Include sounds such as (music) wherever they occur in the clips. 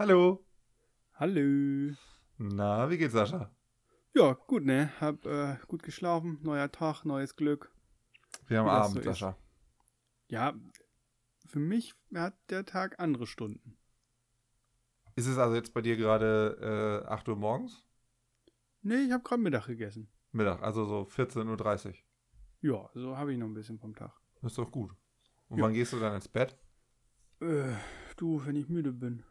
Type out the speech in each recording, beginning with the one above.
Hallo. Hallo. Na, wie geht's, Sascha? Ja, gut, ne? Hab äh, gut geschlafen. Neuer Tag, neues Glück. Wir haben Wie Abend, so ist. Sascha. Ja, für mich hat der Tag andere Stunden. Ist es also jetzt bei dir gerade äh, 8 Uhr morgens? Nee, ich habe gerade Mittag gegessen. Mittag, also so 14.30 Uhr. Ja, so habe ich noch ein bisschen vom Tag. Das ist doch gut. Und Ja. wann gehst du dann ins Bett? Äh, du, wenn ich müde bin.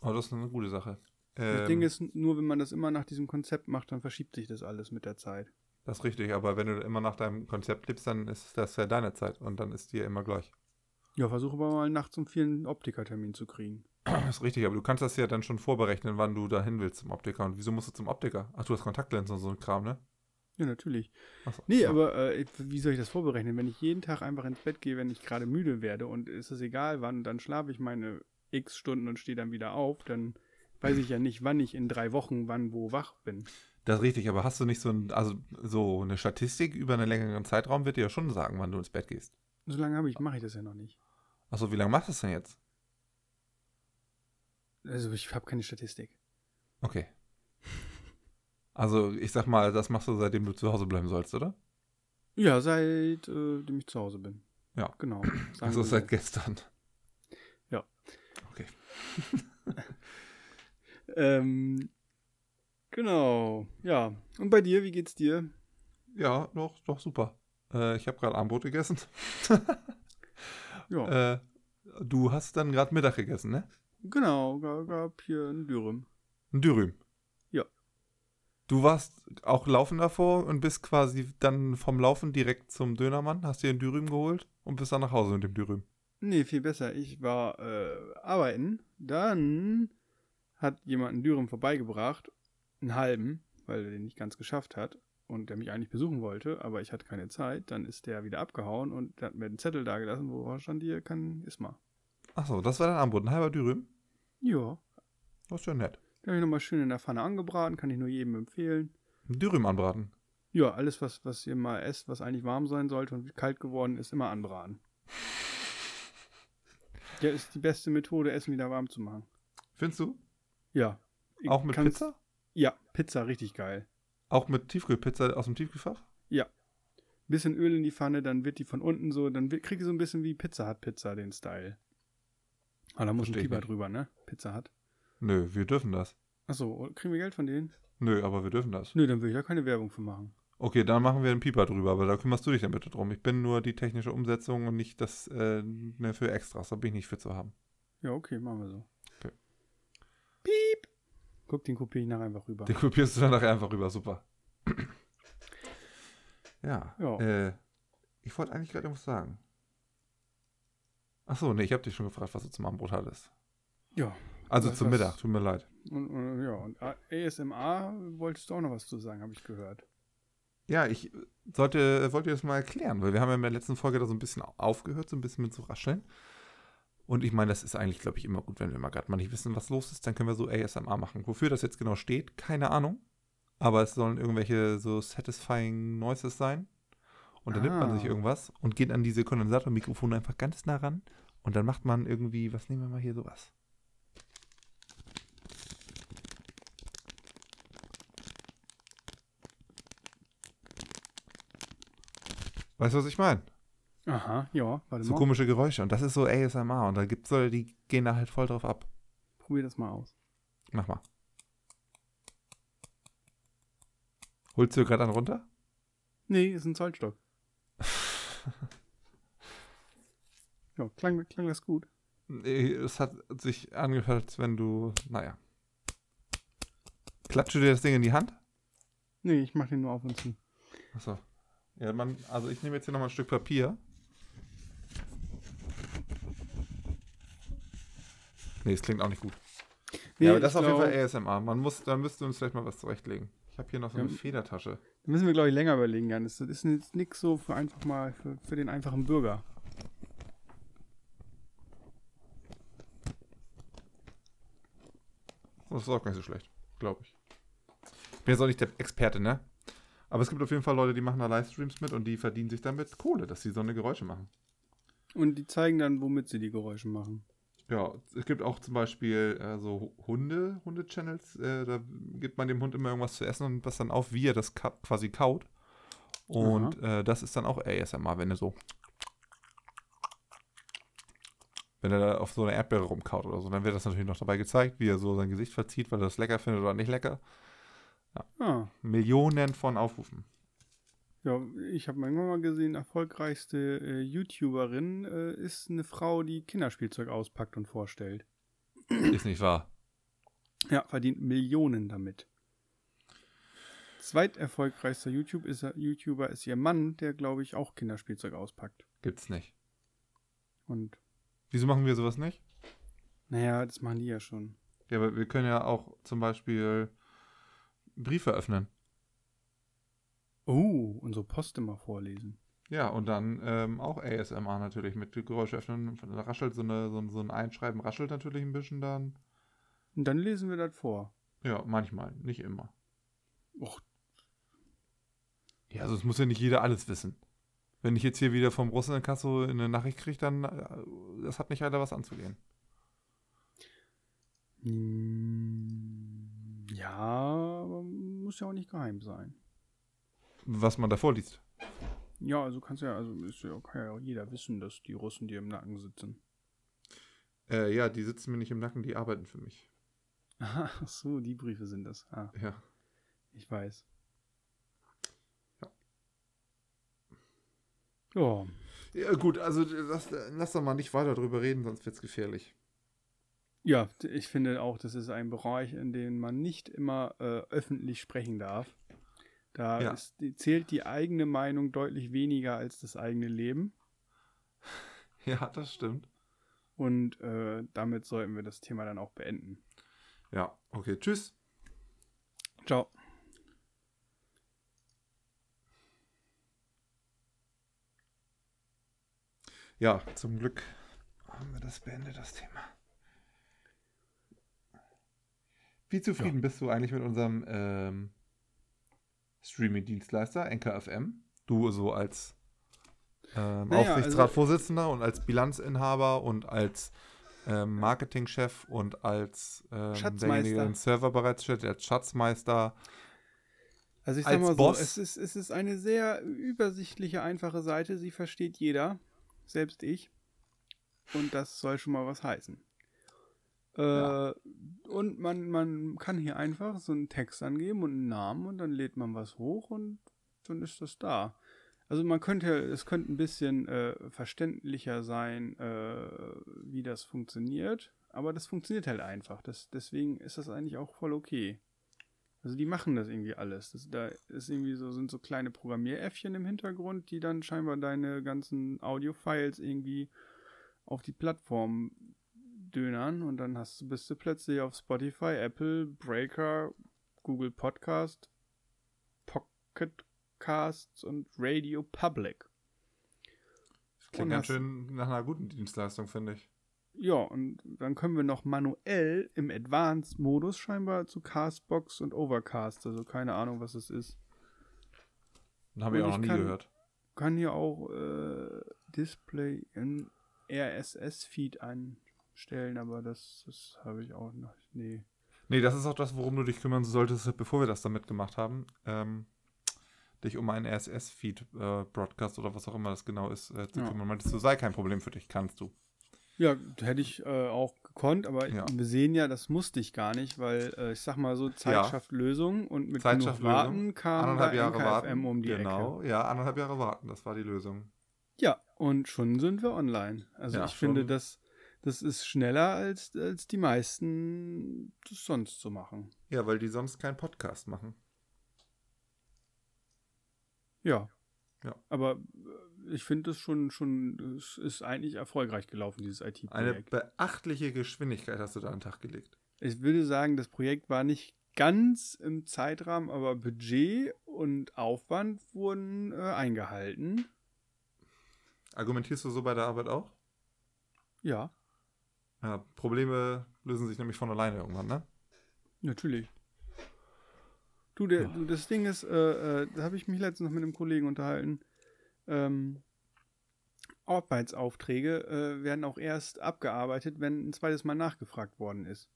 Oh, das ist eine gute Sache. Das Ähm, Ding ist, nur wenn man das immer nach diesem Konzept macht, dann verschiebt sich das alles mit der Zeit. Das ist richtig, aber wenn du immer nach deinem Konzept lebst, dann ist das ja deine Zeit und dann ist dir immer gleich. Ja, versuche aber mal nachts um vier einen Optikertermin zu kriegen. Das ist richtig, aber du kannst das ja dann schon vorberechnen, wann du dahin willst zum Optiker. Und wieso musst du zum Optiker? Ach, du hast Kontaktlinsen und so ein Kram, ne? Ja, natürlich. Achso. Nee, ja. aber äh, wie soll ich das vorberechnen? Wenn ich jeden Tag einfach ins Bett gehe, wenn ich gerade müde werde und ist es egal wann, dann schlafe ich meine x Stunden und stehe dann wieder auf, dann weiß ich ja nicht, wann ich in drei Wochen wann wo wach bin. Das ist richtig, aber hast du nicht so, ein, also so eine Statistik über einen längeren Zeitraum, wird dir ja schon sagen, wann du ins Bett gehst. So lange habe ich, mache ich das ja noch nicht. Achso, wie lange machst du das denn jetzt? Also ich habe keine Statistik. Okay. Also, ich sag mal, das machst du, seitdem du zu Hause bleiben sollst, oder? Ja, seit äh, ich zu Hause bin. Ja. Genau. (clears throat) Also seit gestern. (laughs) Ähm, genau. Ja. Und bei dir, wie geht's dir? Ja, doch, doch, super. Äh, ich habe gerade Abendbrot gegessen. (laughs) Ja. Äh, du hast dann gerade Mittag gegessen, ne? Genau, gab, gab hier ein Dürüm. Ein Dürüm. Ja. Du warst auch laufen davor und bist quasi dann vom Laufen direkt zum Dönermann, hast dir ein Dürüm geholt und bist dann nach Hause mit dem Dürüm. Nee, viel besser. Ich war äh, arbeiten, dann hat jemand einen Dürüm vorbeigebracht, einen halben, weil er den nicht ganz geschafft hat und der mich eigentlich besuchen wollte, aber ich hatte keine Zeit. Dann ist der wieder abgehauen und hat mir einen Zettel da gelassen, wo stand hier, kann, iss mal. Achso, das war dein Abendbrot, ein halber Dürüm. Ja, Das ist ja nett. den habe ich nochmal schön in der Pfanne angebraten, kann ich nur jedem empfehlen. Ein Dürüm anbraten. Ja, alles, was, was ihr mal esst, was eigentlich warm sein sollte und kalt geworden ist, immer anbraten. Ja, ist die beste Methode, Essen wieder warm zu machen. Findest du? Ja. Ich Auch mit Pizza? Ja, Pizza, richtig geil. Auch mit Tiefkühlpizza aus dem Tiefkühlfach? Bisschen Öl in die Pfanne, dann wird die von unten so, dann wird, kriegt die so ein bisschen wie Pizza hat Pizza, den Style. Aber da muss ein Versteh ich Pieper nicht. drüber, ne? Pizza hat. Nö, wir dürfen das. Achso, kriegen wir Geld von denen? Nö, aber wir dürfen das. Nö, dann will ich da keine Werbung für machen. Okay, dann machen wir einen Pieper drüber, aber da kümmerst du dich dann bitte drum. Ich bin nur die technische Umsetzung und nicht das äh, ne, für Extras. Da bin ich nicht für zu haben. Ja, okay, machen wir so. Okay. Piep! Guck, den kopiere ich nachher einfach rüber. Den kopierst du dann nachher einfach rüber. Super. ja. Ja. Äh, ich wollte eigentlich gerade was sagen. Achso, nee, ich habe dich schon gefragt, was du zum Abendbrot hattest. Ja. Also zum Mittag, tut mir leid. Und, und, ja, und ASMR wolltest du auch noch was zu sagen, habe ich gehört. Ja, ich sollte, wollte das mal erklären, weil wir haben ja in der letzten Folge da so ein bisschen aufgehört, so ein bisschen mit zu rascheln. Und ich meine, das ist eigentlich, glaube ich, immer gut, wenn wir mal gerade mal nicht wissen, was los ist, dann können wir so ASMR machen. Wofür das jetzt genau steht, keine Ahnung. Aber es sollen irgendwelche so satisfying Noises sein. Und dann nimmt man sich Ah. irgendwas und geht an diese Kondensatormikrofone einfach ganz nah ran. Und dann macht man irgendwie, was nehmen wir mal hier sowas? Weißt du, was ich meine? Aha, ja, warte So mal. komische Geräusche. Und das ist so ASMR. Und da gibt's Leute, die gehen da halt voll drauf ab. Probier das mal aus. Mach mal. Holst du gerade einen runter? Nee, ist ein Zollstock. (laughs) Ja, klang, klang das gut. Nee, es hat sich angehört, als wenn du. Naja. Klatsche dir das Ding in die Hand? Nee, ich mach den nur auf und zu. Achso. Ja, man, also ich nehme jetzt hier nochmal ein Stück Papier. Nee, es klingt auch nicht gut. Nee, ja, aber das ist auf jeden Fall ASMR. Man muss, da müssten wir uns vielleicht mal was zurechtlegen. Ich habe hier noch so eine Ja. Federtasche. Da müssen wir, glaube ich, länger überlegen, Jan. Das ist jetzt nix so für einfach mal für, für den einfachen Bürger. Das ist auch gar nicht so schlecht, glaube ich. Ich bin jetzt auch nicht der Experte, ne? Aber es gibt auf jeden Fall Leute, die machen da Livestreams mit und die verdienen sich damit Kohle, dass sie so eine Geräusche machen. Und die zeigen dann, womit sie die Geräusche machen. Ja, es gibt auch zum Beispiel äh, so Hunde, Hunde-Channels. Äh, da gibt man dem Hund immer irgendwas zu essen und was dann auf, wie er das ka quasi kaut. Und äh, das ist dann auch ASMR, wenn er so. Wenn er da auf so einer Erdbeere rumkaut oder so, dann wird das natürlich noch dabei gezeigt, wie er so sein Gesicht verzieht, weil er das lecker findet oder nicht lecker. Ah. Millionen von Aufrufen. Ja, ich habe irgendwann mal gesehen, erfolgreichste äh, YouTuberin äh, ist eine Frau, die Kinderspielzeug auspackt und vorstellt. Ist nicht wahr. Ja, verdient Millionen damit. Zweiterfolgreichster YouTube ist, YouTuber ist ihr Mann, der, glaube ich, auch Kinderspielzeug auspackt. Gibt's nicht. Und, Wieso machen wir sowas nicht? naja, das machen die ja schon. Ja, aber wir können ja auch zum Beispiel Briefe öffnen. Oh, unsere Post immer vorlesen. Ja, und dann ähm, auch ASMR natürlich mit Geräusche öffnen. Da raschelt so, eine, so, ein- so ein Einschreiben, raschelt natürlich ein bisschen dann. Und dann lesen wir das vor. Ja, manchmal, nicht immer. Och, Ja, also es muss ja nicht jeder alles wissen. Wenn ich jetzt hier wieder vom Russen in Kasso eine Nachricht kriege, dann äh, das hat nicht jeder was anzugehen. mm, ja, muss ja auch nicht geheim sein. Was man da vorliest. Ja, also kannst ja, also ist ja, kann ja auch jeder wissen, dass die Russen dir im Nacken sitzen. Äh, ja, die sitzen mir nicht im Nacken, die arbeiten für mich. (laughs) Ach so, die Briefe sind das. Ah, Ja. ich weiß. Ja. Ja, Ja, gut, also lass, lass doch mal nicht weiter drüber reden, sonst wird's gefährlich. Ja, ich finde auch, das ist ein Bereich, in dem man nicht immer äh, öffentlich sprechen darf. Da Ja. ist, zählt die eigene Meinung deutlich weniger als das eigene Leben. (laughs) Ja, das stimmt. Und äh, damit sollten wir das Thema dann auch beenden. Ja, okay, tschüss. Ciao. Ja, zum Glück haben wir das beendet, das Thema. Wie zufrieden bist du eigentlich mit unserem ähm, Streaming-Dienstleister, NKFM? Du so als ähm, Naja, Aufsichtsratsvorsitzender und als Bilanzinhaber und als ähm, Marketingchef und als ähm, Schatzmeister. derjenige, der den Server bereitstellt, als Schatzmeister. Also ich sag Als mal so, Boss? es ist, es ist eine sehr übersichtliche, einfache Seite. Sie versteht jeder, selbst ich. Und das soll schon mal was heißen. Äh, Ja. Und man, man kann hier einfach so einen Text angeben und einen Namen und dann lädt man was hoch und dann ist das da. Also man könnte, es könnte ein bisschen äh, verständlicher sein, äh, wie das funktioniert, aber das funktioniert halt einfach. Das, deswegen ist das eigentlich auch voll okay. Also die machen das irgendwie alles. Das, da ist irgendwie so, sind so kleine Programmieräffchen im Hintergrund, die dann scheinbar deine ganzen Audio-Files irgendwie auf die Plattform dönern und dann hast du, bist du plötzlich auf Spotify, Apple, Breaker, Google Podcast, Pocket Casts und Radio Public. Das klingt Und ganz hast- schön nach einer guten Dienstleistung, finde ich. Ja, und dann können wir noch manuell im Advanced-Modus scheinbar zu Castbox und Overcast, also keine Ahnung, was es ist. Den habe ich Und auch noch nie kann- gehört. kann hier auch äh, Display in RSS-Feed einstellen, aber das, das habe ich auch noch. Nee. Nee, das ist auch das, worum du dich kümmern solltest, bevor wir das damit gemacht haben. Ähm, dich um einen RSS-Feed, äh, oder was auch immer das genau ist, äh, zu Ja. kümmern. Meintest du, sei kein Problem für dich, kannst du. Ja, hätte ich äh, auch gekonnt, aber Ja. wir sehen ja, das musste ich gar nicht, weil äh, ich sag mal so, Zeit schafft Lösung und mit Zeit genug. Warten kam da Anderthalb Jahre NKFM warten. um die genau, Ecke. ja, anderthalb Jahre warten, das war die Lösung. Ja, und schon sind wir online. Also Ja, ich finde, schon. das, das ist schneller, als, als die meisten das sonst so machen. Ja, weil die sonst keinen Podcast machen. Ja. Ja. Aber äh, ich finde es schon, schon, es ist eigentlich erfolgreich gelaufen, dieses Eine IT-Projekt. beachtliche Geschwindigkeit hast du da an den Tag gelegt. Ich würde sagen, das Projekt war nicht ganz im Zeitrahmen, aber Budget und Aufwand wurden äh, eingehalten. Argumentierst du so bei der Arbeit auch? Ja, Ja, Probleme lösen sich nämlich von alleine irgendwann, ne? natürlich. Du, der, du das Ding ist, äh, äh, da habe ich mich letztens noch mit einem Kollegen unterhalten. Ähm, Arbeitsaufträge äh, werden auch erst abgearbeitet, wenn ein zweites Mal nachgefragt worden ist.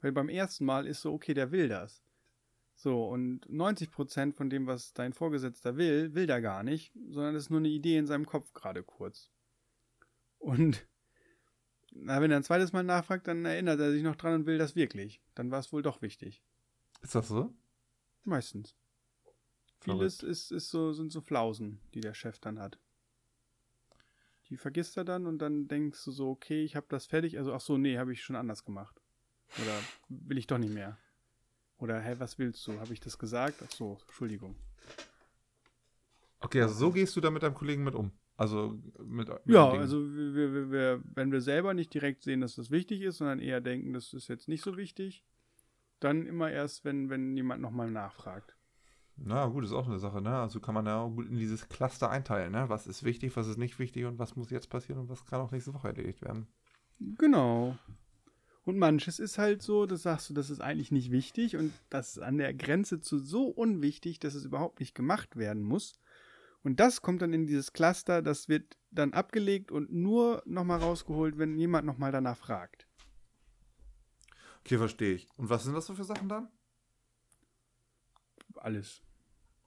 Weil beim ersten Mal ist so, okay, der will das. So, und 90% von dem, was dein Vorgesetzter will, will der gar nicht, sondern das ist nur eine Idee in seinem Kopf gerade kurz. Und na, wenn er ein zweites Mal nachfragt, dann erinnert er sich noch dran und will das wirklich. Dann war es wohl doch wichtig. Ist das so? Meistens. Vieles ist, ist so, sind so Flausen, die der Chef dann hat. Die vergisst er dann und dann denkst du so, okay, ich habe das fertig. Also, ach so, nee, habe ich schon anders gemacht. Oder will ich doch nicht mehr. Oder, hä, was willst du? Habe ich das gesagt? Ach so, Entschuldigung. Okay, also so gehst du da mit deinem Kollegen mit um. Also mit. mit Ja, also wir, wir, wir, wenn wir selber nicht direkt sehen, dass das wichtig ist, sondern eher denken, das ist jetzt nicht so wichtig, dann immer erst, wenn, wenn jemand nochmal nachfragt. Na gut, ist auch eine Sache, ne? Also kann man ja auch gut in dieses Cluster einteilen, ne? Was ist wichtig, was ist nicht wichtig und was muss jetzt passieren und was kann auch nächste Woche erledigt werden. Genau. Und manches ist halt so, das sagst du, das ist eigentlich nicht wichtig und das ist an der Grenze zu so unwichtig, dass es überhaupt nicht gemacht werden muss. Und das kommt dann in dieses Cluster, das wird dann abgelegt und nur nochmal rausgeholt, wenn jemand nochmal danach fragt. Okay, verstehe ich. Und was sind das so für Sachen dann? Alles.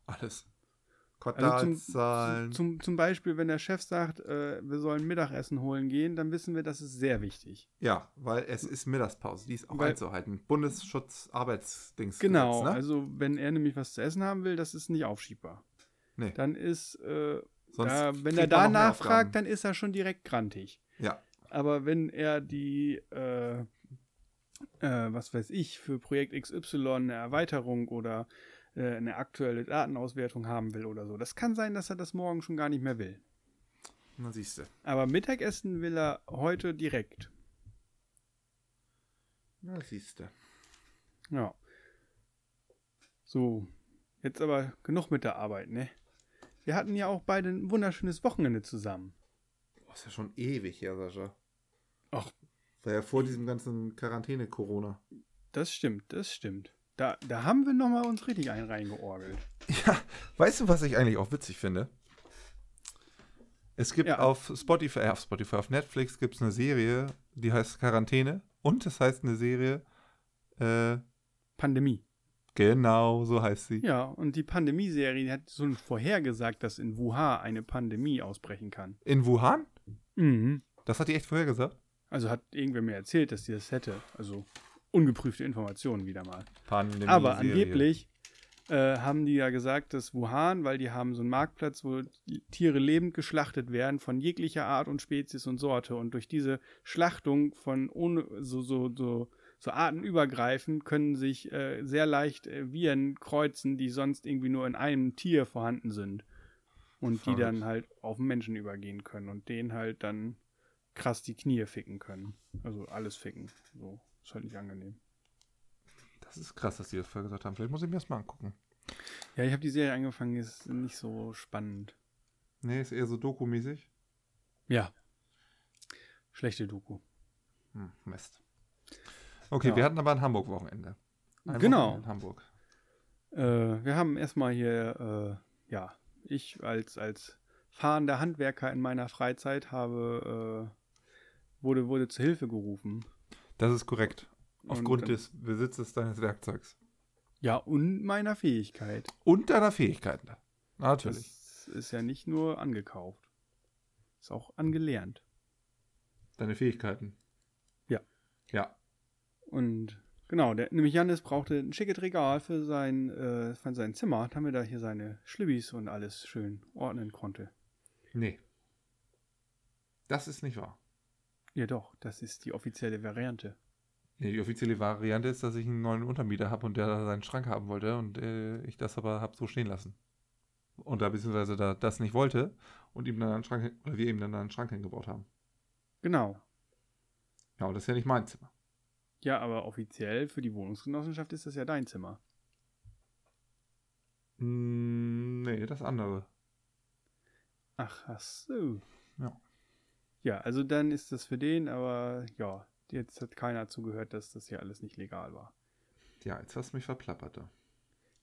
Alles. Also Quartalszahlen. zum, zum, zum Beispiel, wenn der Chef sagt, äh, wir sollen Mittagessen holen gehen, dann wissen wir, das ist sehr wichtig. ja, weil es ist Mittagspause, die ist auch Weil- einzuhalten. Bundesschutz Arbeitsdings. Genau, ne? also wenn er nämlich was zu essen haben will, das ist nicht aufschiebbar. Nee. Dann ist, äh, da, wenn er da nachfragt, dann ist er schon direkt grantig. Ja. Aber wenn er die, äh, äh, was weiß ich, für Projekt XY eine Erweiterung oder äh, eine aktuelle Datenauswertung haben will oder so, das kann sein, dass er das morgen schon gar nicht mehr will. Na siehst du. Aber Mittagessen will er heute direkt. Na siehst du. Ja. So, jetzt aber genug mit der Arbeit, ne? Wir hatten ja auch beide ein wunderschönes Wochenende zusammen. Boah, ist ja schon ewig her, Sascha. Ach. War ja vor diesem ganzen Quarantäne-Corona. Das stimmt, das stimmt. Da, da haben wir nochmal uns richtig einen reingeorgelt. Ja, weißt du, was ich eigentlich auch witzig finde? Es gibt Ja. auf Spotify, äh, auf Spotify, auf Netflix gibt es eine Serie, die heißt Quarantäne. Und es heißt eine Serie, äh, Pandemie. Genau, so heißt sie. Ja, und die Pandemie-Serie hat so vorhergesagt, dass in Wuhan eine Pandemie ausbrechen kann. In Wuhan? Mhm. Das hat die echt vorher gesagt? Also hat irgendwer mir erzählt, dass die das hätte. Also ungeprüfte Informationen wieder mal. Pandemie Aber angeblich äh, haben die ja gesagt, dass Wuhan, weil die haben so einen Marktplatz, wo Tiere lebend geschlachtet werden von jeglicher Art und Spezies und Sorte. Und durch diese Schlachtung von ohne so, so, so, so artenübergreifend können sich äh, sehr leicht äh, Viren kreuzen, die sonst irgendwie nur in einem Tier vorhanden sind. Und die Verrückt. dann halt auf den Menschen übergehen können und den halt dann krass die Knie ficken können. Also alles ficken. So. Ist halt nicht angenehm. Das ist krass, dass die das vorher gesagt haben. Vielleicht muss ich mir das mal angucken. Ja, ich habe die Serie angefangen, ist nicht so spannend. Nee, ist eher so Doku-mäßig. Ja. Schlechte Doku. Hm, Mist. Okay, Ja. wir hatten aber ein Hamburg-Wochenende. Genau. Wochenende In Hamburg. Äh, wir haben erstmal hier, äh, ja, ich als, als fahrender Handwerker in meiner Freizeit habe, äh, wurde, wurde zur Hilfe gerufen. Das ist korrekt. Aufgrund Und, des Besitzes deines Werkzeugs. Ja, und meiner Fähigkeit. Und deiner Fähigkeiten. Natürlich. Das ist ja nicht nur angekauft. Ist auch angelernt. Deine Fähigkeiten. Ja. Ja. Und genau, der, nämlich Janis brauchte ein schickes Regal für sein, äh, für sein Zimmer, damit er hier seine Schlübbis und alles schön ordnen konnte. Nee. Das ist nicht wahr. Ja doch, das ist die offizielle Variante. Nee, die offizielle Variante ist, dass ich einen neuen Untermieter habe und der seinen Schrank haben wollte und äh, ich das aber habe so stehen lassen. Und da beziehungsweise da das nicht wollte und ihm dann einen Schrank, oder wir ihm dann einen Schrank hingebaut haben. Genau. Ja, und das ist ja nicht mein Zimmer. Ja, aber offiziell für die Wohnungsgenossenschaft ist das ja dein Zimmer. Mm, nee, das andere. Ach, ach so. Ja. Ja, also dann ist das für den, aber ja, jetzt hat keiner zugehört, dass das hier alles nicht legal war. Ja, jetzt hast du mich verplappert. Da.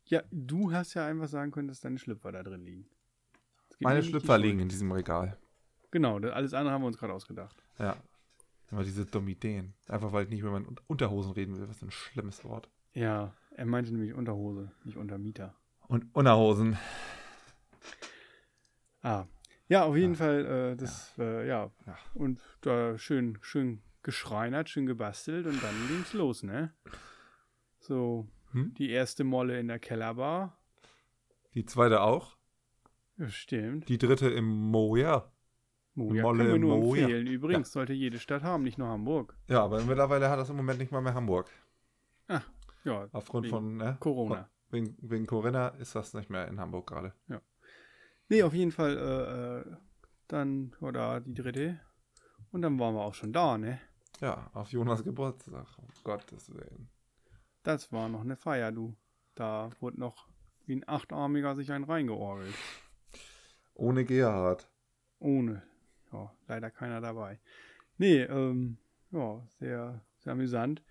Ja, du hast ja einfach sagen können, dass deine Schlüpfer da drin liegen. Meine Schlüpfer liegen in diesem Regal. genau. das- Alles andere haben wir uns gerade ausgedacht. Ja. Immer diese dummen Ideen. Einfach weil ich nicht über meine Un- Unterhosen reden will. Was für ein schlimmes Wort. Ja, er meinte nämlich Unterhose, nicht Untermieter. Und Unterhosen. Ah. Ja, auf jeden Fall, äh, das, Äh, ja. Ja. Und da schön, schön geschreinert, schön gebastelt und dann ging's los, ne? So, Hm? die erste Molle in der Kellerbar. Die zweite auch. Ja, stimmt. Die dritte im Moja. Moja Molle können wir nur Moja. empfehlen. Übrigens, sollte jede Stadt haben, nicht nur Hamburg. Ja, aber mittlerweile hat das im Moment nicht mal mehr Hamburg. Ja, Aufgrund von, ne? Corona. Wegen, wegen Corinna ist das nicht mehr in Hamburg gerade. Nee, auf jeden Fall, äh, äh, dann war da die dritte. Und dann waren wir auch schon da, ne? Ja, auf Jonas Geburtstag. Um Gottes Willen. Das war noch eine Feier, du. Da wurde noch wie ein Achtarmiger sich einen reingeorgelt. Ohne Gerhard. Ohne. Ja, leider keiner dabei. Nee, ähm, ja, sehr, sehr amüsant.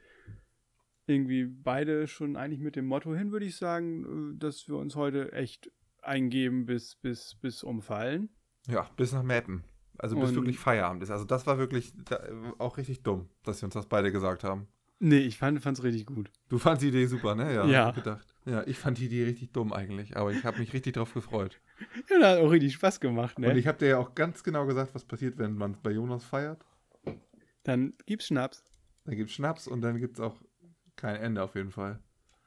Irgendwie beide schon eigentlich mit dem Motto hin, würde ich sagen, äh, dass wir uns heute echt eingeben bis, bis, bis umfallen. Ja, bis nach Meppen. Also bis Und- wirklich Feierabend ist. Also das war wirklich da, auch richtig dumm, dass wir uns das beide gesagt haben. Nee, ich fand es richtig gut. Du fandst die Idee super, ne? Ja. Ja. Gedacht. Ja, ich fand die Idee richtig dumm eigentlich, aber ich habe mich richtig drauf gefreut. (laughs) Ja, das hat auch richtig Spaß gemacht, ne? Und ich habe dir ja auch ganz genau gesagt, was passiert, wenn man bei Jonas feiert. Dann gibt's Schnaps. Dann gibt's Schnaps und dann gibt's auch kein Ende auf jeden Fall.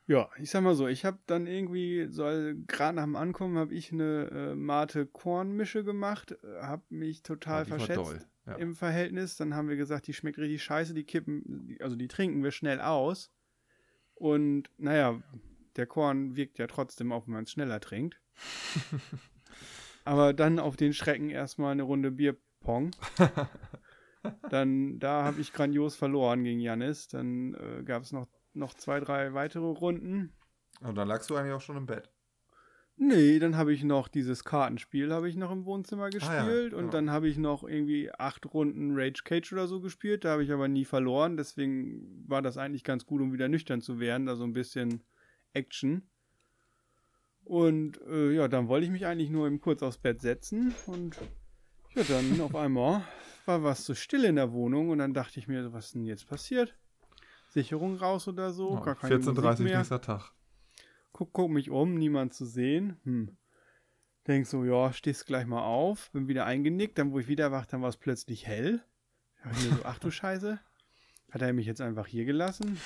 Ja, ich sag mal so, ich habe dann irgendwie, soll gerade nach dem Ankommen, habe ich eine äh, Mate Kornmische gemacht, habe mich total Ja, verschätzt ja. im Verhältnis. Dann haben wir gesagt, die schmeckt richtig scheiße, die kippen, also die trinken wir schnell aus. Und naja, der Korn wirkt ja trotzdem auch, wenn man es schneller trinkt. (laughs) Aber dann auf den Schrecken erstmal eine Runde Bierpong. (laughs) Dann, da habe ich grandios verloren gegen Janis. Dann äh, gab es noch, noch zwei, drei weitere Runden. Und dann lagst du eigentlich auch schon im Bett. Nee, dann habe ich noch dieses Kartenspiel habe ich noch im Wohnzimmer gespielt Ah ja, genau. und dann habe ich noch irgendwie acht Runden Rage Cage oder so gespielt. Da habe ich aber nie verloren. Deswegen war das eigentlich ganz gut, um wieder nüchtern zu werden. Da so ein bisschen Action. Und äh, ja, dann wollte ich mich eigentlich nur eben kurz aufs Bett setzen und ja, dann (laughs) auf einmal war was so still in der Wohnung und dann dachte ich mir, was ist denn jetzt passiert? Sicherung raus oder so? Ja, Gar keine 14.30 Musik mehr nächster Tag. guck, guck mich um, niemand zu sehen. Hm. Denk so, ja, stehst gleich mal auf, bin wieder eingenickt, dann wo ich wieder wach, dann war es plötzlich hell. Da ich mir so, ach du (laughs) Scheiße, hat er mich jetzt einfach hier gelassen?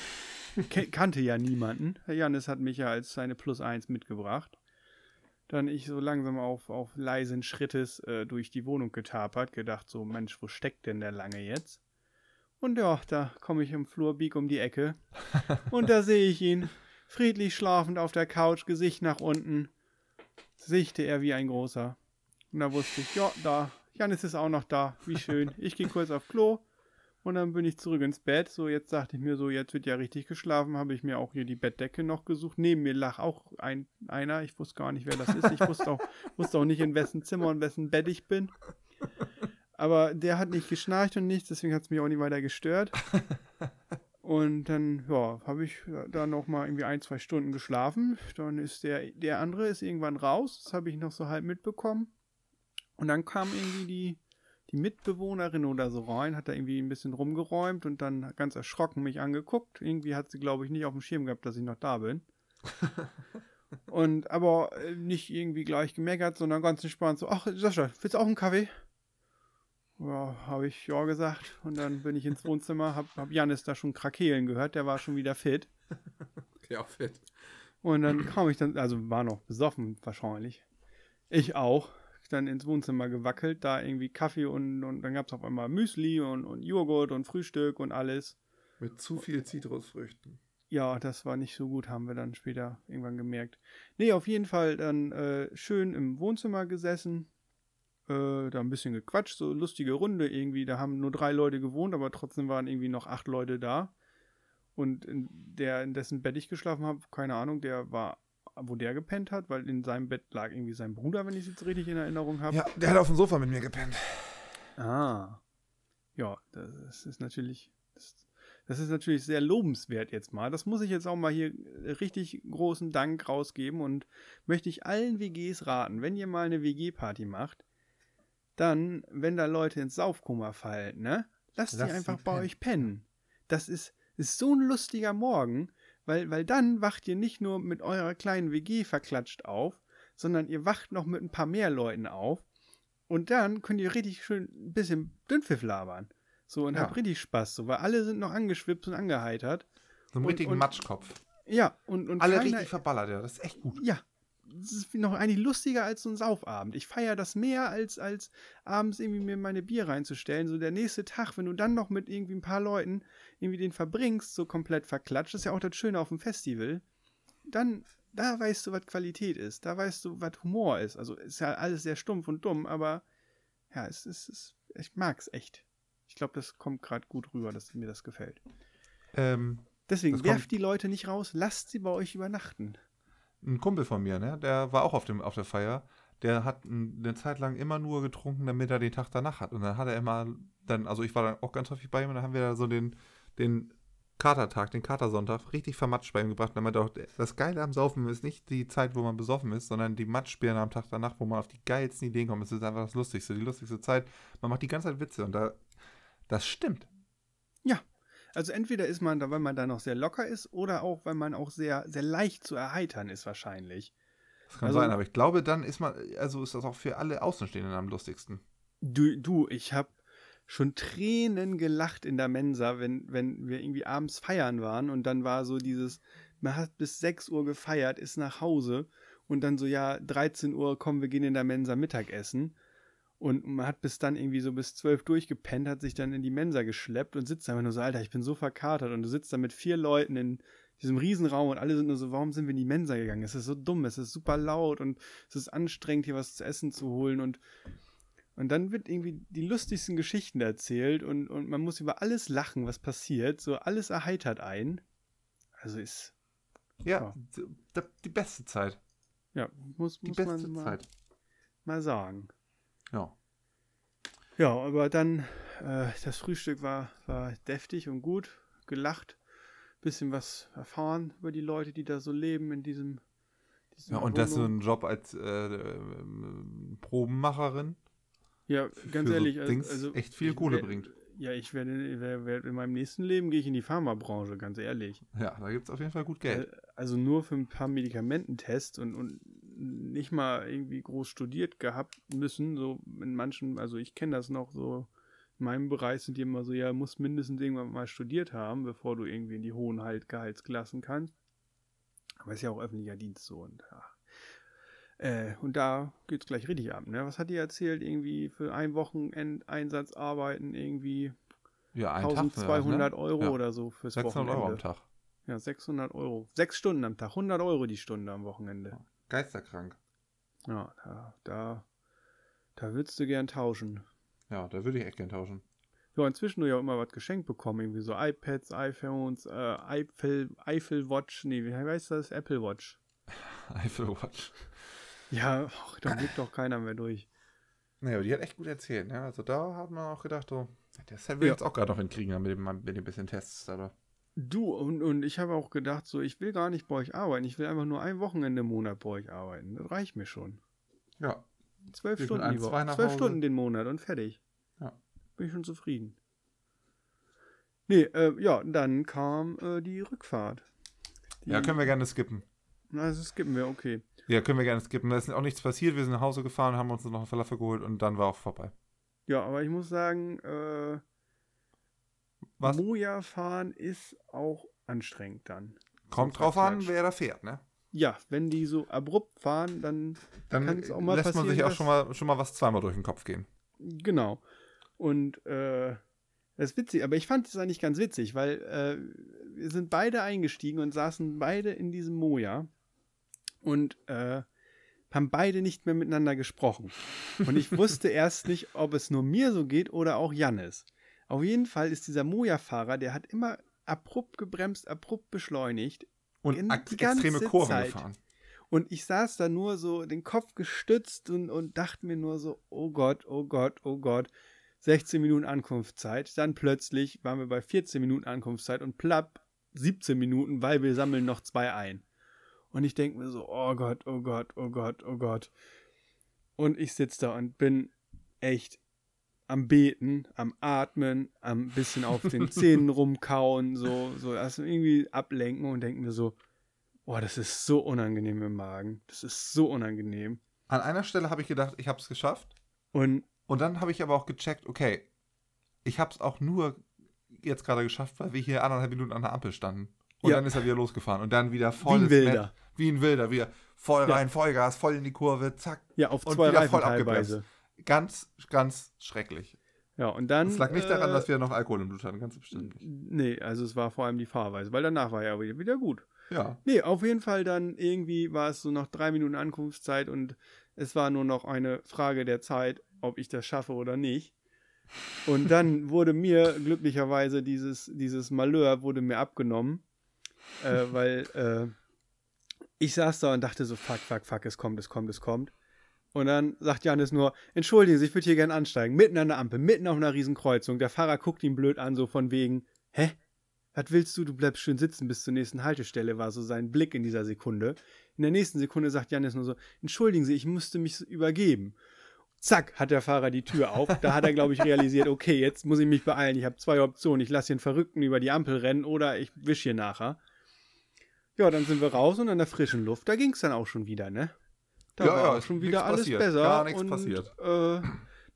Kannte ja niemanden. Janis hat mich ja als seine Plus eins mitgebracht. Dann ich so langsam auf, auf leisen Schrittes äh, durch die Wohnung getapert, gedacht so, Mensch, wo steckt denn der lange jetzt? Und ja, da komme ich im Flur, bieg um die Ecke und da sehe ich ihn, friedlich schlafend auf der Couch, Gesicht nach unten, sichte er wie ein großer. Und da wusste ich, ja, da, Janis ist auch noch da, wie schön. Ich gehe kurz auf Klo und dann bin ich zurück ins Bett. So, jetzt dachte ich mir so, jetzt wird ja richtig geschlafen, habe ich mir auch hier die Bettdecke noch gesucht. Neben mir lag auch ein, einer, ich wusste gar nicht, wer das ist. Ich wusste auch, (laughs) wusste auch nicht, in wessen Zimmer und wessen Bett ich bin. Aber der hat nicht geschnarcht und nichts, deswegen hat es mich auch nicht weiter gestört. Und dann, ja, habe ich da noch mal irgendwie ein, zwei Stunden geschlafen. Dann ist der, der andere ist irgendwann raus. Das habe ich noch so halb mitbekommen. Und dann kam irgendwie die, die Mitbewohnerin oder so rein, hat da irgendwie ein bisschen rumgeräumt und dann ganz erschrocken mich angeguckt. Irgendwie hat sie, glaube ich, nicht auf dem Schirm gehabt, dass ich noch da bin. (laughs) und aber äh, nicht irgendwie gleich gemeckert, sondern ganz entspannt so, ach Sascha, willst du auch einen Kaffee? Ja, habe ich ja gesagt. Und dann bin ich ins Wohnzimmer, hab, hab Janis da schon Krakehlen gehört, der war schon wieder fit. Ja, fit. Und dann kam ich dann, also war noch besoffen wahrscheinlich. Ich auch. Dann ins Wohnzimmer gewackelt, da irgendwie Kaffee und, und dann gab es auf einmal Müsli und, und Joghurt und Frühstück und alles. Mit zu viel Zitrusfrüchten. Ja, das war nicht so gut, haben wir dann später irgendwann gemerkt. Nee, auf jeden Fall dann äh, schön im Wohnzimmer gesessen, äh, da ein bisschen gequatscht, so lustige Runde irgendwie. Da haben nur drei Leute gewohnt, aber trotzdem waren irgendwie noch acht Leute da. Und in der, in dessen Bett ich geschlafen habe, keine Ahnung, der war, wo der gepennt hat, weil in seinem Bett lag irgendwie sein Bruder, wenn ich es jetzt richtig in Erinnerung habe. Ja, der hat auf dem Sofa mit mir gepennt. Ah. Ja, das ist natürlich, das, das ist natürlich sehr lobenswert jetzt mal. Das muss ich jetzt auch mal hier richtig großen Dank rausgeben und möchte ich allen WGs raten, wenn ihr mal eine WG-Party macht, dann, wenn da Leute ins Saufkoma fallen, ne? Lasst die sie einfach bei pennen. euch pennen. Das ist, ist so ein lustiger Morgen, weil, weil dann wacht ihr nicht nur mit eurer kleinen WG verklatscht auf, sondern ihr wacht noch mit ein paar mehr Leuten auf und dann könnt ihr richtig schön ein bisschen Dünnpfiff labern. So, und Ja. habt richtig Spaß, so, weil alle sind noch angeschwipst und angeheitert. So einen Und- richtigen und- Matschkopf. Ja, und, und Alle keiner, richtig verballert, ja. Das ist echt gut. ja, das ist noch eigentlich lustiger als so ein Saufabend. Ich feiere das mehr, als, als abends irgendwie mir meine Bier reinzustellen. So der nächste Tag, wenn du dann noch mit irgendwie ein paar Leuten irgendwie den verbringst, so komplett verklatscht, das ist ja auch das Schöne auf dem Festival, dann, da weißt du, was Qualität ist. Da weißt du, was Humor ist. Also ist ja alles sehr stumpf und dumm, aber ja, es ist, es, ich mag's echt. Ich glaube, das kommt gerade gut rüber, dass mir das gefällt. Ähm, Deswegen, werft die Leute nicht raus, lasst sie bei euch übernachten. Ein Kumpel von mir, ne, der war auch auf, dem, auf der Feier. Der hat eine Zeit lang immer nur getrunken, damit er den Tag danach hat. Und dann hat er immer, dann, also ich war dann auch ganz häufig bei ihm und dann haben wir da so den, den Katertag, den Katersonntag, richtig vermatscht bei ihm gebracht. Und er meinte auch, das Geile am Saufen ist nicht die Zeit, wo man besoffen ist, sondern die Matschbirne am Tag danach, wo man auf die geilsten Ideen kommt. Es ist einfach das Lustigste, die lustigste Zeit. Man macht die ganze Zeit Witze und da, das stimmt. Also entweder ist man da, weil man da noch sehr locker ist, oder auch, weil man auch sehr, sehr leicht zu erheitern ist wahrscheinlich. Das kann Also- sein, aber ich glaube, dann ist man, also ist das auch für alle Außenstehenden am lustigsten. Du, du ich habe schon Tränen gelacht in der Mensa, wenn, wenn wir irgendwie abends feiern waren und dann war so dieses, man hat bis 6 Uhr gefeiert, ist nach Hause und dann so, ja, 13 Uhr, kommen wir gehen in der Mensa Mittagessen. Und man hat bis dann irgendwie so bis 12 durchgepennt, hat sich dann in die Mensa geschleppt und sitzt einfach nur so, Alter, ich bin so verkatert. Und du sitzt da mit vier Leuten in diesem Riesenraum und alle sind nur so, warum sind wir in die Mensa gegangen? Es ist so dumm, es ist super laut und es ist anstrengend, hier was zu essen zu holen und und dann wird irgendwie die lustigsten Geschichten erzählt und, und man muss über alles lachen, was passiert. So alles erheitert ein. Also ist, Ja, Ja. d- die beste Zeit. ja, muss, Die muss beste man mal, Zeit. mal sagen. Ja. Ja, aber dann, äh, das Frühstück war, war deftig und gut, gelacht, bisschen was erfahren über die Leute, die da so leben in diesem. diesem Ja, und das so Wohnung. ein Job als äh, ähm, Probenmacherin Ja, ganz ehrlich, so also, Dings also echt viel Kohle bringt. Ja, ich werde, wär, in meinem nächsten Leben gehe ich in die Pharmabranche, ganz ehrlich. Ja, da gibt es auf jeden Fall gut Geld. Äh, Also nur für ein paar Medikamententests und, und nicht mal irgendwie groß studiert gehabt müssen. So in manchen, also ich kenne das noch so. In meinem Bereich sind die immer so, ja, musst mindestens irgendwann mal studiert haben, bevor du irgendwie in die hohen halt Gehaltsklassen kannst. Aber ist ja auch öffentlicher Dienst so und ja. Äh, und da geht's gleich richtig ab, ne? Was hat die erzählt? Irgendwie für ein Wochenendeinsatz arbeiten, irgendwie ja, ein Tag. 1200 ne? Euro Ja. oder so fürs 600 Wochenende. Euro am Tag. Ja, 600 Euro. Sechs Stunden am Tag, 100 Euro die Stunde am Wochenende. Geisterkrank. Ja, da, da, da würdest du gern tauschen. Ja, da würde ich echt gern tauschen. Ja, inzwischen nur ja immer was geschenkt bekommen, irgendwie so iPads, iPhones, äh, Eiffel, Eiffel Watch, nee, wie heißt das? Apple Watch. (laughs) Apple Watch. Ja, ach, da blickt doch keiner mehr durch. Naja, aber die hat echt gut erzählt. Ne? Also da hat man auch gedacht, so, das will Ja. jetzt auch gerade noch hinkriegen mit dem, mit dem bisschen Tests. Aber Du, und, und ich habe auch gedacht, so, ich will gar nicht bei euch arbeiten, ich will einfach nur ein Wochenende im Monat bei euch arbeiten. Das reicht mir schon. ja, Zwölf Stunden die Woche. Zwölf. Stunden den Monat und fertig. Ja. Bin ich schon zufrieden. Nee, äh, ja, dann kam äh, die Rückfahrt. Die, ja, können wir gerne skippen. Das skippen wir, okay. Ja, können wir gerne skippen. Da ist auch nichts passiert. Wir sind nach Hause gefahren, haben uns noch einen Falafel geholt und dann war auch vorbei. Ja, aber ich muss sagen, äh, Was? Moja fahren ist auch anstrengend dann. Kommt drauf an, wer da fährt, ne? Ja, wenn die so abrupt fahren, dann Dann Kann's auch mal lässt man sich auch schon mal, schon mal was zweimal durch den Kopf gehen. Genau. Und äh, das ist witzig, aber ich fand es eigentlich ganz witzig, weil äh, wir sind beide eingestiegen und saßen beide in diesem Moja und äh, haben beide nicht mehr miteinander gesprochen. Und ich wusste erst nicht, ob es nur mir so geht oder auch Jannis. Auf jeden Fall ist dieser Moja-Fahrer, der hat immer abrupt gebremst, abrupt beschleunigt Und extreme Kurven Zeit. gefahren. und ich saß da nur so, den Kopf gestützt und, und dachte mir nur so, oh Gott, oh Gott, oh Gott. 16 Minuten Ankunftszeit. Dann plötzlich waren wir bei 14 Minuten Ankunftszeit und plapp 17 Minuten, weil wir sammeln noch zwei ein. Und ich denke mir so, oh Gott, oh Gott, oh Gott, oh Gott. Und ich sitze da und bin echt am Beten, am Atmen, am bisschen auf den (laughs) Zähnen rumkauen, so, so also irgendwie ablenken und denken wir so, boah, das ist so unangenehm im Magen. Das ist so unangenehm. An einer Stelle habe ich gedacht, ich habe es geschafft. Und, Und dann habe ich aber auch gecheckt, okay, ich habe es auch nur jetzt gerade geschafft, weil wir hier anderthalb Minuten an der Ampel standen. Und Ja. dann ist er wieder losgefahren. Und dann wieder Wie voll ein ins Wilder. Netz. Wie ein Wilder. Wieder voll Ja. rein, Vollgas, voll in die Kurve, zack. ja, auf Und zwei wieder Reifen voll teilweise. Ganz, ganz schrecklich. Ja, und dann. Es lag nicht daran, äh, dass wir noch Alkohol im Blut hatten, ganz bestimmt nicht. Nee, also es war vor allem die Fahrweise, weil danach war ja wieder, wieder gut. Ja. Nee, auf jeden Fall dann irgendwie war es so noch drei Minuten Ankunftszeit und es war nur noch eine Frage der Zeit, ob ich das schaffe oder nicht. Und dann (laughs) wurde mir glücklicherweise dieses, dieses Malheur wurde mir abgenommen, äh, weil äh, ich saß da und dachte so, fuck, fuck, fuck, es kommt, es kommt, es kommt. Und dann sagt Janis nur, entschuldigen Sie, ich würde hier gerne ansteigen, mitten an der Ampel, mitten auf einer Riesenkreuzung. Der Fahrer guckt ihn blöd an, so von wegen, hä? Was willst du? Du bleibst schön sitzen bis zur nächsten Haltestelle, war so sein Blick in dieser Sekunde. In der nächsten Sekunde sagt Janis nur so, entschuldigen Sie, ich musste mich übergeben. Zack, hat der Fahrer die Tür auf. Da hat er, glaube ich, realisiert, (laughs) okay, jetzt muss ich mich beeilen. Ich habe zwei Optionen. Ich lasse den Verrückten über die Ampel rennen oder ich wisch hier nachher. Ja, dann sind wir raus und an der frischen Luft, da ging es dann auch schon wieder, ne? Da Ja, war ja, schon wieder alles passiert. besser. Gar nichts und, passiert. Äh,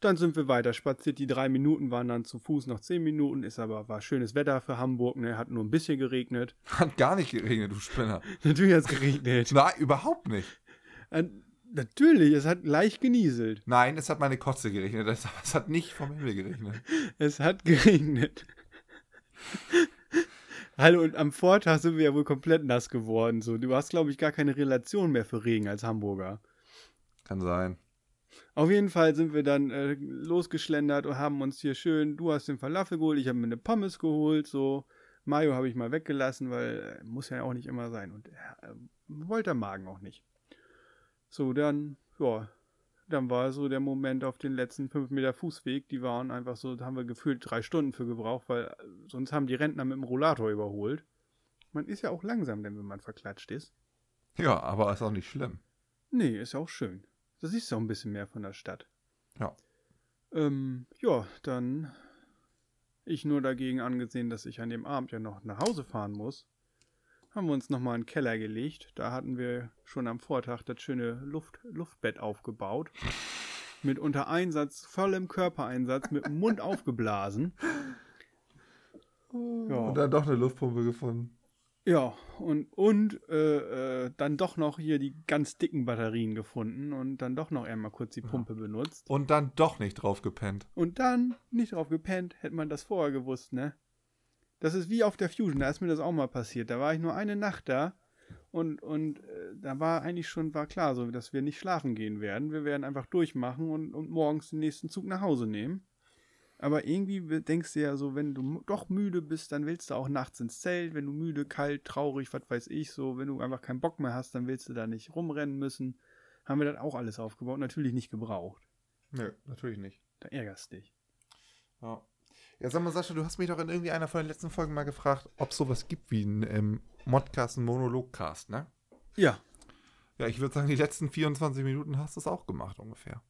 dann sind wir weiter spaziert. Die drei Minuten waren dann zu Fuß noch zehn Minuten. Ist aber war schönes Wetter für Hamburg. Ne, hat nur ein bisschen geregnet. Hat gar nicht geregnet, du Spinner. (laughs) Natürlich hat es geregnet. Nein, überhaupt nicht. äh, natürlich, es hat leicht genieselt. Nein, es hat meine Kotze geregnet. Es es hat nicht vom Himmel geregnet. (laughs) Es hat geregnet. (laughs) Hallo, und am Vortag sind wir ja wohl komplett nass geworden. So, du hast, glaube ich, gar keine Relation mehr für Regen als Hamburger. Kann sein. Auf jeden Fall sind wir dann äh, losgeschlendert und haben uns hier schön, du hast den Falafel geholt, ich habe mir eine Pommes geholt, so. Mayo habe ich mal weggelassen, weil äh, muss ja auch nicht immer sein und äh, wollte der Magen auch nicht. So, dann, ja, dann war so der Moment auf den letzten fünf Meter Fußweg, die waren einfach so, da haben wir gefühlt drei Stunden für gebraucht, weil äh, sonst haben die Rentner mit dem Rollator überholt. Man ist ja auch langsam, denn wenn man verklatscht ist. Ja, aber ist auch nicht schlimm. Nee, ist ja auch schön. Da siehst du auch ein bisschen mehr von der Stadt. Ja. Ähm, ja, dann ich nur dagegen angesehen, dass ich an dem Abend ja noch nach Hause fahren muss, haben wir uns nochmal in den Keller gelegt. Da hatten wir schon am Vortag das schöne Luft, Luftbett aufgebaut. Mit unter Einsatz, vollem Körpereinsatz, mit dem Mund (laughs) aufgeblasen. Ja. Und dann doch eine Luftpumpe gefunden. Ja, und, und äh, äh, dann doch noch hier die ganz dicken Batterien gefunden und dann doch noch einmal kurz die Pumpe benutzt. Und dann doch nicht drauf gepennt. Und dann nicht drauf gepennt, hätte man das vorher gewusst, ne? Das ist wie auf der Fusion, da ist mir das auch mal passiert. Da war ich nur eine Nacht da und, und äh, da war eigentlich schon war klar, so dass wir nicht schlafen gehen werden. Wir werden einfach durchmachen und, und morgens den nächsten Zug nach Hause nehmen. Aber irgendwie denkst du ja so, wenn du doch müde bist, dann willst du auch nachts ins Zelt. Wenn du müde, kalt, traurig, was weiß ich, so, wenn du einfach keinen Bock mehr hast, dann willst du da nicht rumrennen müssen. Haben wir das auch alles aufgebaut, natürlich nicht gebraucht. Nö, natürlich nicht. Da ärgerst dich. Ja. Ja, sag mal, Sascha, du hast mich doch in irgendwie einer von den letzten Folgen mal gefragt, ob es sowas gibt wie ein ähm, Modcast, ein Monologcast, ne? Ja, Ja, ich würde sagen, die letzten 24 Minuten hast du es auch gemacht, ungefähr.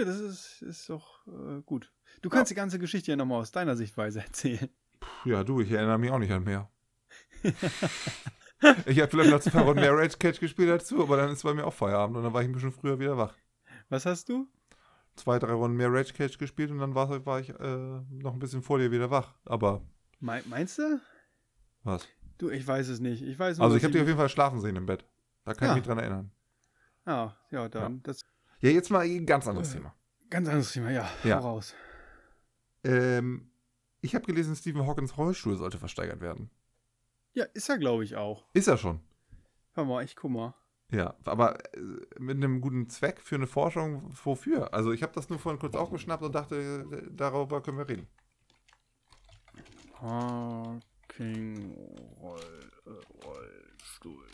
Ja, das ist, ist doch äh, gut. Du kannst die ganze Geschichte ja nochmal aus deiner Sichtweise erzählen. Puh, ja, du, ich erinnere mich auch nicht an mehr. (laughs) ich habe vielleicht noch zwei Runden mehr Rage Catch gespielt dazu, aber dann ist bei mir auch Feierabend und dann war ich ein bisschen früher wieder wach. Was hast du? Zwei, drei Runden mehr Rage Catch gespielt und dann war, war ich äh, noch ein bisschen vor dir wieder wach. Aber Me meinst du? was? Du, ich weiß es nicht. Ich weiß nur, Also ich habe dich auf jeden Fall schlafen sehen im Bett. Da kann Ja. ich mich dran erinnern. Ah, ja, dann. Das Ja, jetzt mal ein ganz anderes Thema. ganz anderes Thema, ja. Ja. Hau raus. Ähm, ich habe gelesen, Stephen Hawkins Rollstuhl sollte versteigert werden. Ja, ist er, glaube ich, auch. Ist er schon. Warte mal, ich guck mal. Ja, aber äh, mit einem guten Zweck für eine Forschung, wofür? Also ich habe das nur vorhin kurz aufgeschnappt und dachte, äh, darüber können wir reden. Hawking Roll, äh, Rollstuhl.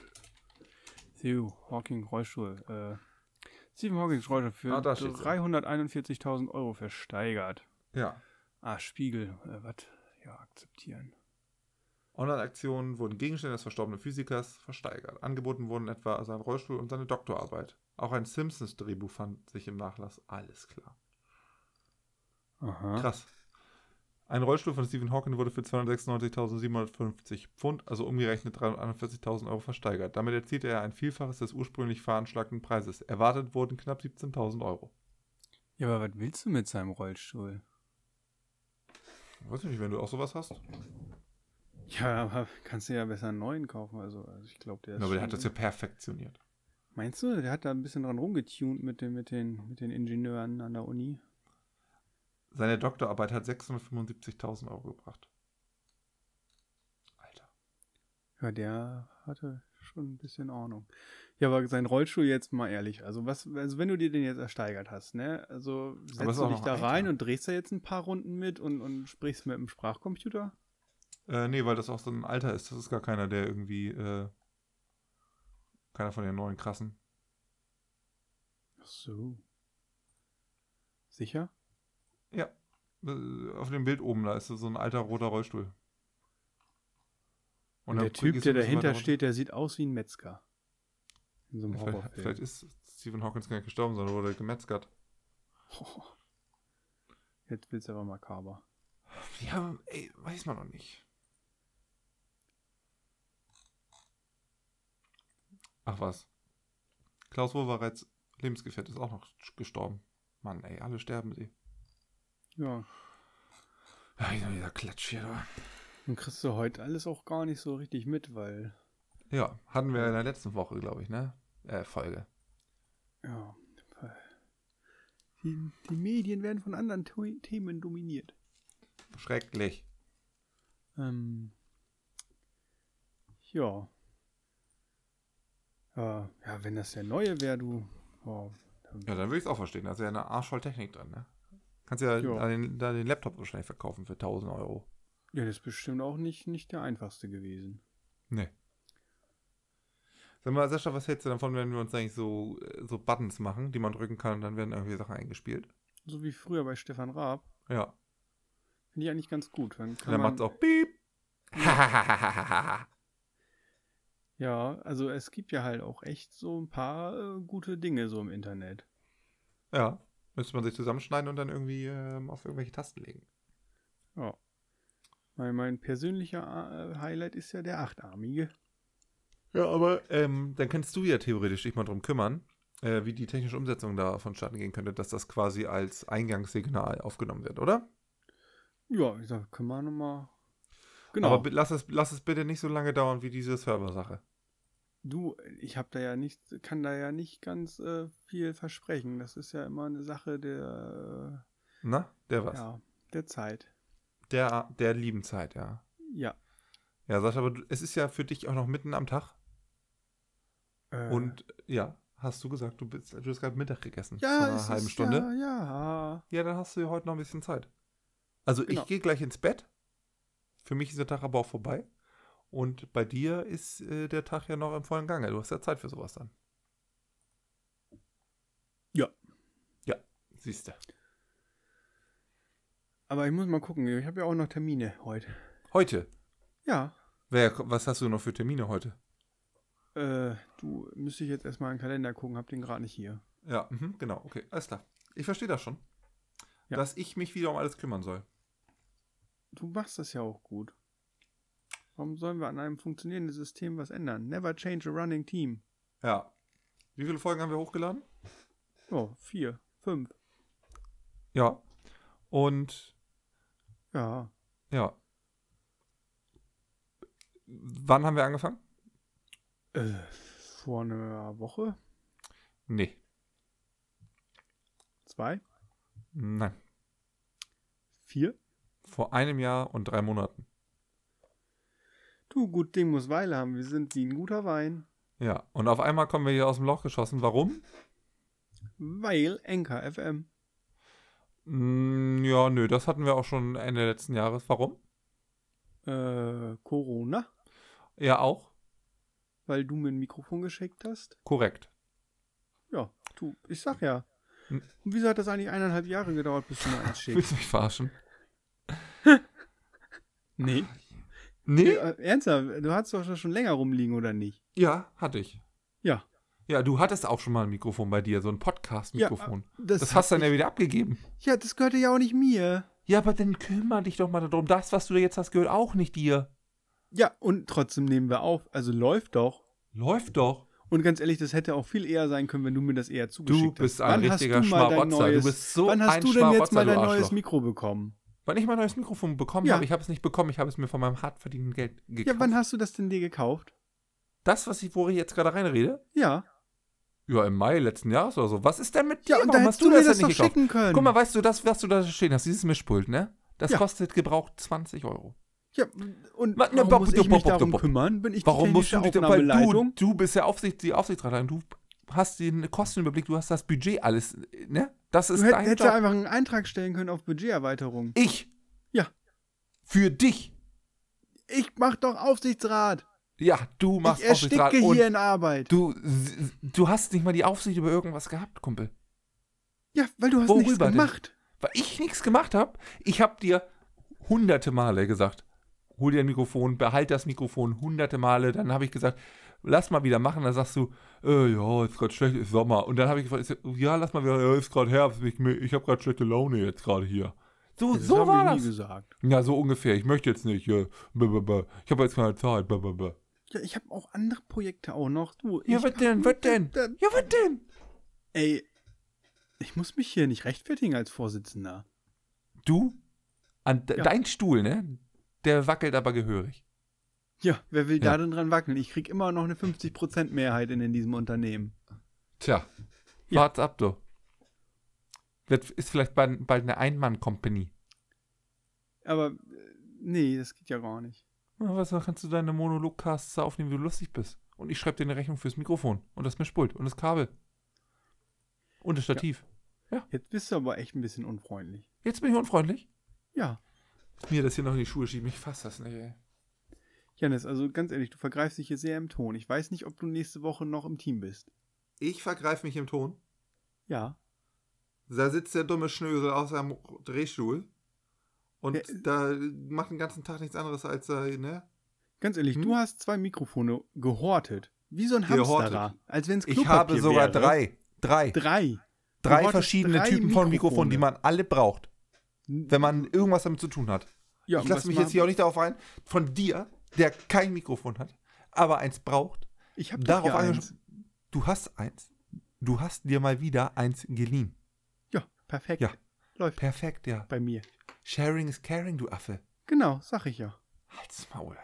Theo, Hawking Rollstuhl. Äh, Stephen Hawkings Rollstuhl für Ah, da steht's. 341.000 Euro versteigert. Ja. Ah, Spiegel. Äh, was? Ja, akzeptieren. Online-Aktionen wurden Gegenstände des verstorbenen Physikers versteigert. Angeboten wurden etwa sein Rollstuhl und seine Doktorarbeit. Auch ein Simpsons-Drehbuch fand sich im Nachlass. Alles klar. Aha. Krass. Ein Rollstuhl von Stephen Hawking wurde für 296.750 Pfund, also umgerechnet 341.000 Euro versteigert. Damit erzielte er ein Vielfaches des ursprünglich veranschlagten Preises. Erwartet wurden knapp 17.000 Euro. Ja, aber was willst du mit seinem Rollstuhl? Weiß ich nicht, wenn du auch sowas hast. Ja, aber kannst du ja besser einen neuen kaufen. Also, also ich glaube, der ist. Ja, aber der hat das ja perfektioniert. Meinst du, der hat da ein bisschen dran rumgetunt mit den, mit den, mit den Ingenieuren an der Uni? Seine Doktorarbeit hat 675.000 Euro gebracht. Alter. Ja, der hatte schon ein bisschen Ahnung. Ja, aber sein Rollstuhl jetzt mal ehrlich. Also was, also wenn du dir den jetzt ersteigert hast, ne? Also setzt du dich da rein und drehst da jetzt ein paar Runden mit und, und sprichst mit dem Sprachcomputer? Äh, nee, weil das auch so ein Alter ist. Das ist gar keiner, der irgendwie, äh, keiner von den neuen krassen. Ach so. Sicher? Ja. Äh, Auf dem Bild oben, da ist so ein alter roter Rollstuhl. Und, dann der Typ, der dahinter steht, der sieht aus wie ein Metzger. In so einem. Horrorfilm. Vielleicht, vielleicht ist Stephen Hawkins gar nicht gestorben, sondern wurde gemetzgert. Oh. (laughs) Jetzt wird's aber makaber. Ja, ey, weiß man noch nicht. Ach was. Klaus Wowerets Lebensgefährte ist auch noch gestorben. Mann, ey, alle sterben mit Ja. Ja, wieder dieser Klatsch hier da. Und kriegst du heute alles auch gar nicht so richtig mit, weil, Ja, hatten wir in der letzten Woche, glaube ich, ne? Äh, Folge. ja, die, die Medien werden von anderen Tu- Themen dominiert. Schrecklich. Ähm, ja. Ja, ja, wenn das der neue wäre, du. Dann, Ja, dann würde ich es auch verstehen. Da ist ja eine arschvoll Technik drin, ne? Kannst ja, Ja. Da, den, da den Laptop wahrscheinlich verkaufen für 1000 Euro. ja, das ist bestimmt auch nicht, nicht der einfachste gewesen. Nee. Sag mal, Sascha, was hältst du davon, wenn wir uns eigentlich so, äh, so Buttons machen, die man drücken kann und dann werden irgendwie Sachen eingespielt? So wie früher bei Stefan Raab. Ja. Finde ich eigentlich ganz gut. Dann Und kann dann man, macht es auch Piep. (laughs) Ja, also es gibt ja halt auch echt so ein paar äh, gute Dinge so im Internet. ja. Müsste man sich zusammenschneiden und dann irgendwie ähm, auf irgendwelche Tasten legen. Ja. Mein, mein persönlicher äh, Highlight ist ja der achtarmige. Ja, aber ähm, dann kannst du ja theoretisch dich mal drum kümmern, äh, wie die technische Umsetzung da vonstatten gehen könnte, dass das quasi als Eingangssignal aufgenommen wird, oder? Ja, ich sag, können wir nochmal. Genau. Aber lass es, lass es bitte nicht so lange dauern wie diese Server-Sache. Du, ich habe da ja nicht, kann da ja nicht ganz äh, viel versprechen. Das ist ja immer eine Sache der, Na, der äh, was? ja, der Zeit. Der, der lieben Zeit, ja. Ja. Ja, Sascha, aber du, es ist ja für dich auch noch mitten am Tag. Äh, Und ja, hast du gesagt, du, bist, du hast gerade Mittag gegessen. ja, vor einer halben Stunde. Ja, ja. Ja, dann hast du ja heute noch ein bisschen Zeit. Also Genau. ich gehe gleich ins Bett. Für mich ist der Tag aber auch vorbei. Und bei dir ist äh, der Tag ja noch im vollen Gange. Du hast ja Zeit für sowas dann. Ja. Ja, siehst du. Aber ich muss mal gucken. Ich habe ja auch noch Termine heute. Heute. Ja. Wer, was hast du noch für Termine heute? Äh, du müsste ich jetzt erstmal in den Kalender gucken, hab den gerade nicht hier. Ja, mhm, genau. Okay, alles klar. Ich verstehe das schon. Ja. Dass ich mich wieder um alles kümmern soll. Du machst das ja auch gut. Warum sollen wir an einem funktionierenden System was ändern? Never change a running team. Ja. Wie viele Folgen haben wir hochgeladen? Oh, vier, fünf. Ja. Und Ja. ja. Wann haben wir angefangen? Äh, vor einer Woche? Nee. Zwei? Nein. Vier? Vor einem Jahr und drei Monaten. Du, gut Ding muss Weile haben. Wir sind wie ein guter Wein. Ja. Und auf einmal kommen wir hier aus dem Loch geschossen. Warum? Weil Enker FM. Mm, ja, nö, das hatten wir auch schon Ende letzten Jahres. Warum? Äh, Corona. Ja, auch. Weil du mir ein Mikrofon geschickt hast. Korrekt. Ja, du, ich sag ja. Hm. Und wieso hat das eigentlich eineinhalb Jahre gedauert, bis du mir eins schickst? (laughs) Willst du mich verarschen? (laughs) nee. Nee? Äh, ernsthaft, du hast doch schon länger rumliegen, oder nicht? Ja, hatte ich. Ja. Ja, du hattest auch schon mal ein Mikrofon bei dir, so ein Podcast-Mikrofon. das das hast du dann ja wieder abgegeben. Ja, das gehörte ja auch nicht mir. Ja, aber dann kümmere dich doch mal darum. Das, was du da jetzt hast, gehört auch nicht dir. Ja, und trotzdem nehmen wir auf. Also läuft doch. Läuft doch. Und ganz ehrlich, das hätte auch viel eher sein können, wenn du mir das eher zugeschickt Du bist hast. ein Wann richtiger hast Schmarotzer. Du bist so Wann hast ein du denn jetzt mal dein neues. Mikro bekommen? Wann ich mein neues Mikrofon bekommen Ja. habe, ich habe es nicht bekommen, ich habe es mir von meinem hart verdienten Geld gekauft. Ja, wann hast du das denn dir gekauft? das, was ich, wo ich jetzt gerade reinrede? Ja. Ja, im Mai letzten Jahres oder so. Was ist denn mit dir? Ja, und da Warum hättest hast du mir das denn doch nicht gekauft? schicken können. Guck mal, weißt du, das, was du da stehen hast, dieses Mischpult, ne? Das Ja. kostet gebraucht 20 Euro. Ja, und ne, warum bob, muss ich mich darum kümmern? Bin ich Warum die musst du dich, weil du, du bist ja Aufsicht, die Aufsichtsraterin, du hast den Kostenüberblick, du hast das Budget alles, ne? Das ist Du hätt, dein hättest Job. ja einfach einen Eintrag stellen können auf Budgeterweiterung. ich. Ja. Für dich. Ich mach doch Aufsichtsrat. Ja, du machst ich Aufsichtsrat ersticke und hier in Arbeit. du, du hast nicht mal die Aufsicht über irgendwas gehabt, Kumpel. ja, weil du hast Worüber nichts denn? gemacht. Weil ich nichts gemacht habe. Ich habe dir hunderte Male gesagt, hol dir ein Mikrofon, behalt das Mikrofon hunderte Male. Dann habe ich gesagt, lass mal wieder machen. Dann sagst du, äh, ja, ist gerade schlecht, ist Sommer. Und dann habe ich gefragt, ja, lass mal wieder, ja, ist gerade Herbst, ich, ich habe gerade schlechte Laune jetzt gerade hier. So, Das so war das. gesagt. Ja, so ungefähr. Ich möchte jetzt nicht. Ja, -b. Ich habe jetzt keine Zeit. Ja, ich habe auch andere Projekte auch noch. Du, Ja, was denn? Was denn? Da- Ja, was denn? Ey, ich muss mich hier nicht rechtfertigen als Vorsitzender. Du? An Ja. dein Stuhl, ne? Der wackelt aber gehörig. Ja, wer will Ja. da denn dran wackeln? Ich krieg immer noch eine 50% Mehrheit in, in diesem Unternehmen. Tja, Ja. wart's ab, du. Wird, ist vielleicht bald, bald eine Ein-Mann-Company. Aber, äh, nee, das geht ja gar nicht. Ja, was, dann kannst du deine Monologcasts aufnehmen, wie du lustig bist. Und ich schreibe dir eine Rechnung fürs Mikrofon und das Mischpult und das Kabel. Und das Stativ. Jetzt bist du aber echt ein bisschen unfreundlich. Jetzt bin ich unfreundlich. Ja. Mir das hier noch in die Schuhe schieben, ich fass das nicht, ey. Janis, also ganz ehrlich, du vergreifst dich hier sehr im Ton. Ich weiß nicht, ob du nächste Woche noch im Team bist. Ich vergreife mich im Ton. Ja. Da sitzt der dumme Schnösel auf seinem Drehstuhl und Ja, da macht den ganzen Tag nichts anderes als, äh, ne? Ganz ehrlich, Hm? du hast zwei Mikrofone gehortet. Wie so ein. Hamsterer. Als wenn es Ich habe sogar wäre. drei. Drei. Drei. Drei verschiedene drei Typen von Mikrofonen, die Mikrofone. man alle braucht, wenn man irgendwas damit zu tun hat. Ja, ich lasse mich jetzt hier auch nicht darauf ein, von dir, der kein Mikrofon hat, aber eins braucht, Ich habe darauf angesprochen. Du hast eins. Du hast dir mal wieder eins geliehen. Ja, perfekt. Ja. Läuft Perfekt, ja. bei mir. Sharing is caring, du Affe. Genau, sag ich ja. Halt's Maul.